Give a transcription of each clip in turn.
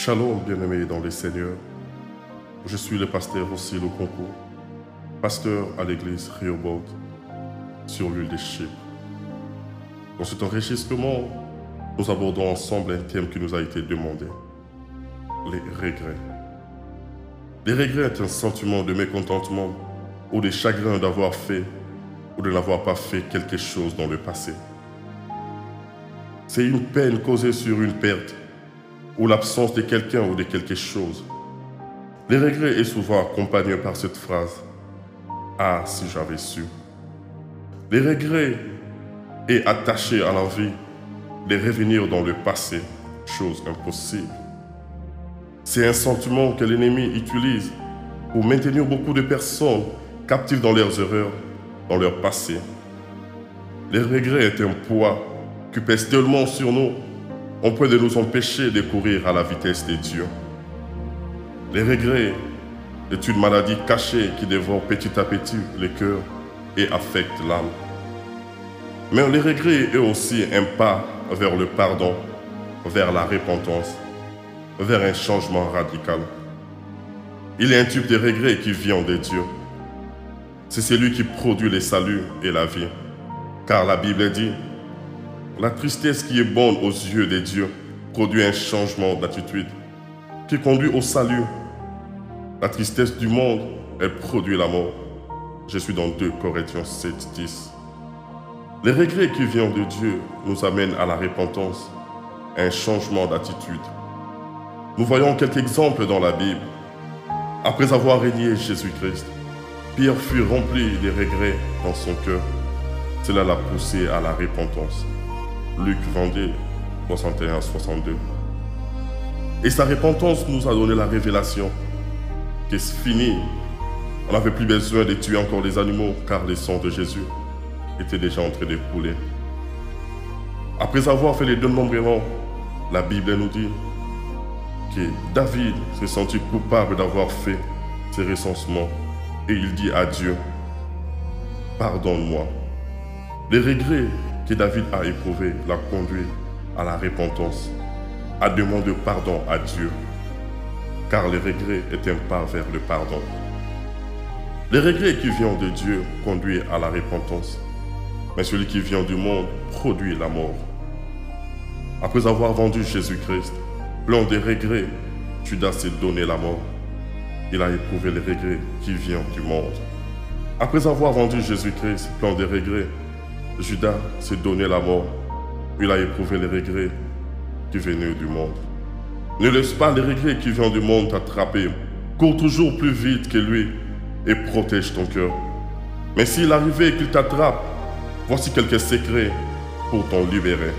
Shalom, bien-aimés dans les seigneurs. Je suis le pasteur aussi le concours, pasteur à l'église Rehoboth, sur l'île des Chypres. Dans cet enregistrement, nous abordons ensemble un thème qui nous a été demandé, les regrets. Les regrets est un sentiment de mécontentement ou de chagrin d'avoir fait ou de n'avoir pas fait quelque chose dans le passé. C'est une peine causée sur une perte ou l'absence de quelqu'un ou de quelque chose. Les regrets est souvent accompagné par cette phrase Ah, si j'avais su. Les regrets est attaché à l'envie de revenir dans le passé, chose impossible. C'est un sentiment que l'ennemi utilise pour maintenir beaucoup de personnes captives dans leurs erreurs, dans leur passé. Les regrets est un poids qui pèse tellement sur nous on peut de nous empêcher de courir à la vitesse des dieux. Les regrets est une maladie cachée qui dévore petit à petit le cœur et affecte l'âme. Mais les regrets est aussi un pas vers le pardon, vers la repentance, vers un changement radical. Il a un type de regret qui vient de Dieu. C'est celui qui produit le salut et la vie. Car la Bible dit, la tristesse qui est bonne aux yeux des dieux produit un changement d'attitude qui conduit au salut. La tristesse du monde, elle produit la mort. Je suis dans 2 Corinthiens 7, 10. Les regrets qui viennent de Dieu nous amènent à la repentance, un changement d'attitude. Nous voyons quelques exemples dans la Bible. Après avoir régné Jésus-Christ, Pierre fut rempli de regrets dans son cœur. Cela l'a poussé à la repentance. Luc 22, 61 62. Et sa repentance nous a donné la révélation que c'est fini. On n'avait plus besoin de tuer encore les animaux car le sang de Jésus était déjà en train de couler. Après avoir fait les deux nombrements, la Bible nous dit que David s'est senti coupable d'avoir fait ces recensements et il dit à Dieu, pardonne-moi. Les regrets que David a éprouvé l'a conduit à la repentance, à demander pardon à Dieu, car le regret est un pas vers le pardon. Le regret qui vient de Dieu conduit à la repentance, mais celui qui vient du monde produit la mort. Après avoir vendu Jésus-Christ, plein de regrets, Judas s'est donné la mort. Il a éprouvé le regret qui vient du monde. Après avoir vendu Jésus-Christ, plein de regrets, Judas s'est donné la mort. Il a éprouvé les regrets qui venaient du monde. Ne laisse pas les regrets qui viennent du monde t'attraper. Cours toujours plus vite que lui et protège ton cœur. Mais s'il arrivait qu'il t'attrape, voici quelques secrets pour t'en libérer.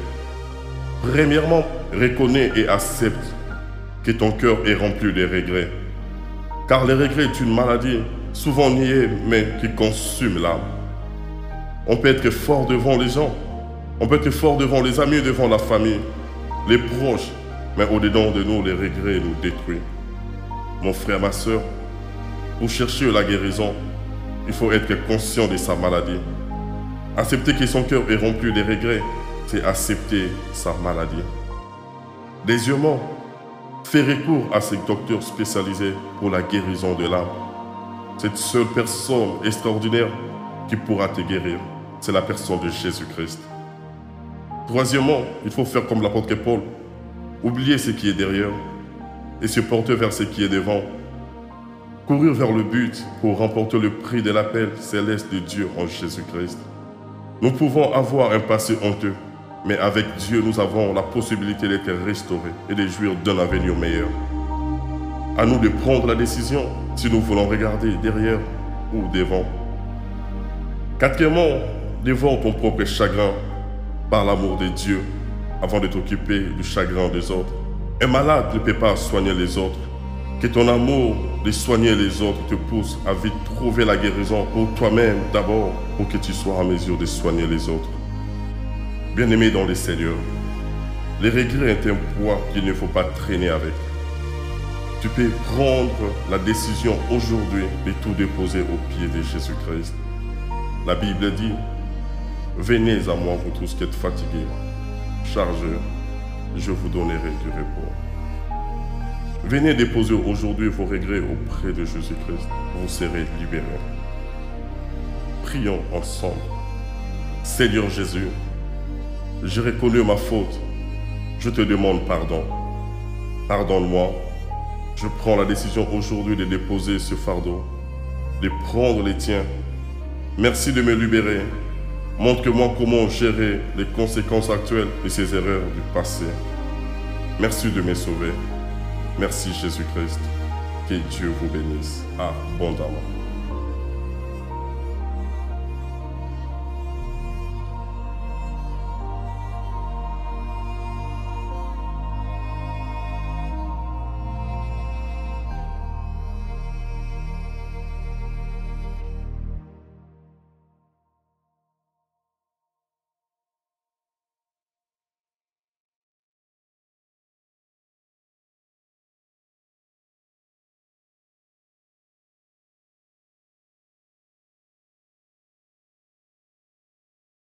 Premièrement, reconnais et accepte que ton cœur est rempli de regrets. Car les regrets est une maladie souvent niée mais qui consume l'âme. On peut être fort devant les gens. On peut être fort devant les amis, devant la famille, les proches. Mais au-dedans de nous, les regrets nous détruisent. Mon frère, ma soeur, pour chercher la guérison, il faut être conscient de sa maladie. Accepter que son cœur est rempli de regrets, c'est accepter sa maladie. Deuxièmement, faire recours à ces docteurs spécialisés pour la guérison de l'âme. Cette seule personne extraordinaire qui pourra te guérir c'est la personne de Jésus-Christ. Troisièmement, il faut faire comme l'apôtre Paul, oublier ce qui est derrière et se porter vers ce qui est devant. Courir vers le but pour remporter le prix de l'appel céleste de Dieu en Jésus-Christ. Nous pouvons avoir un passé honteux, mais avec Dieu, nous avons la possibilité d'être restaurés et de jouir d'un avenir meilleur. À nous de prendre la décision si nous voulons regarder derrière ou devant. Quatrièmement, Dévore ton propre chagrin par l'amour de Dieu avant de t'occuper du chagrin des autres. Un malade ne peut pas soigner les autres. Que ton amour de soigner les autres te pousse à vite trouver la guérison pour toi-même d'abord, pour que tu sois en mesure de soigner les autres. Bien-aimé dans le Seigneur, les regrets est un poids qu'il ne faut pas traîner avec. Tu peux prendre la décision aujourd'hui de tout déposer au pied de Jésus-Christ. La Bible dit, Venez à moi, vous tous qui êtes fatigués, chargés, je vous donnerai du repos. Venez déposer aujourd'hui vos regrets auprès de Jésus-Christ. Vous serez libérés. Prions ensemble. Seigneur Jésus, j'ai reconnu ma faute. Je te demande pardon. Pardonne-moi. Je prends la décision aujourd'hui de déposer ce fardeau, de prendre les tiens. Merci de me libérer. Montre-moi comment gérer les conséquences actuelles de ces erreurs du passé. Merci de me sauver. Merci Jésus-Christ. Que Dieu vous bénisse abondamment.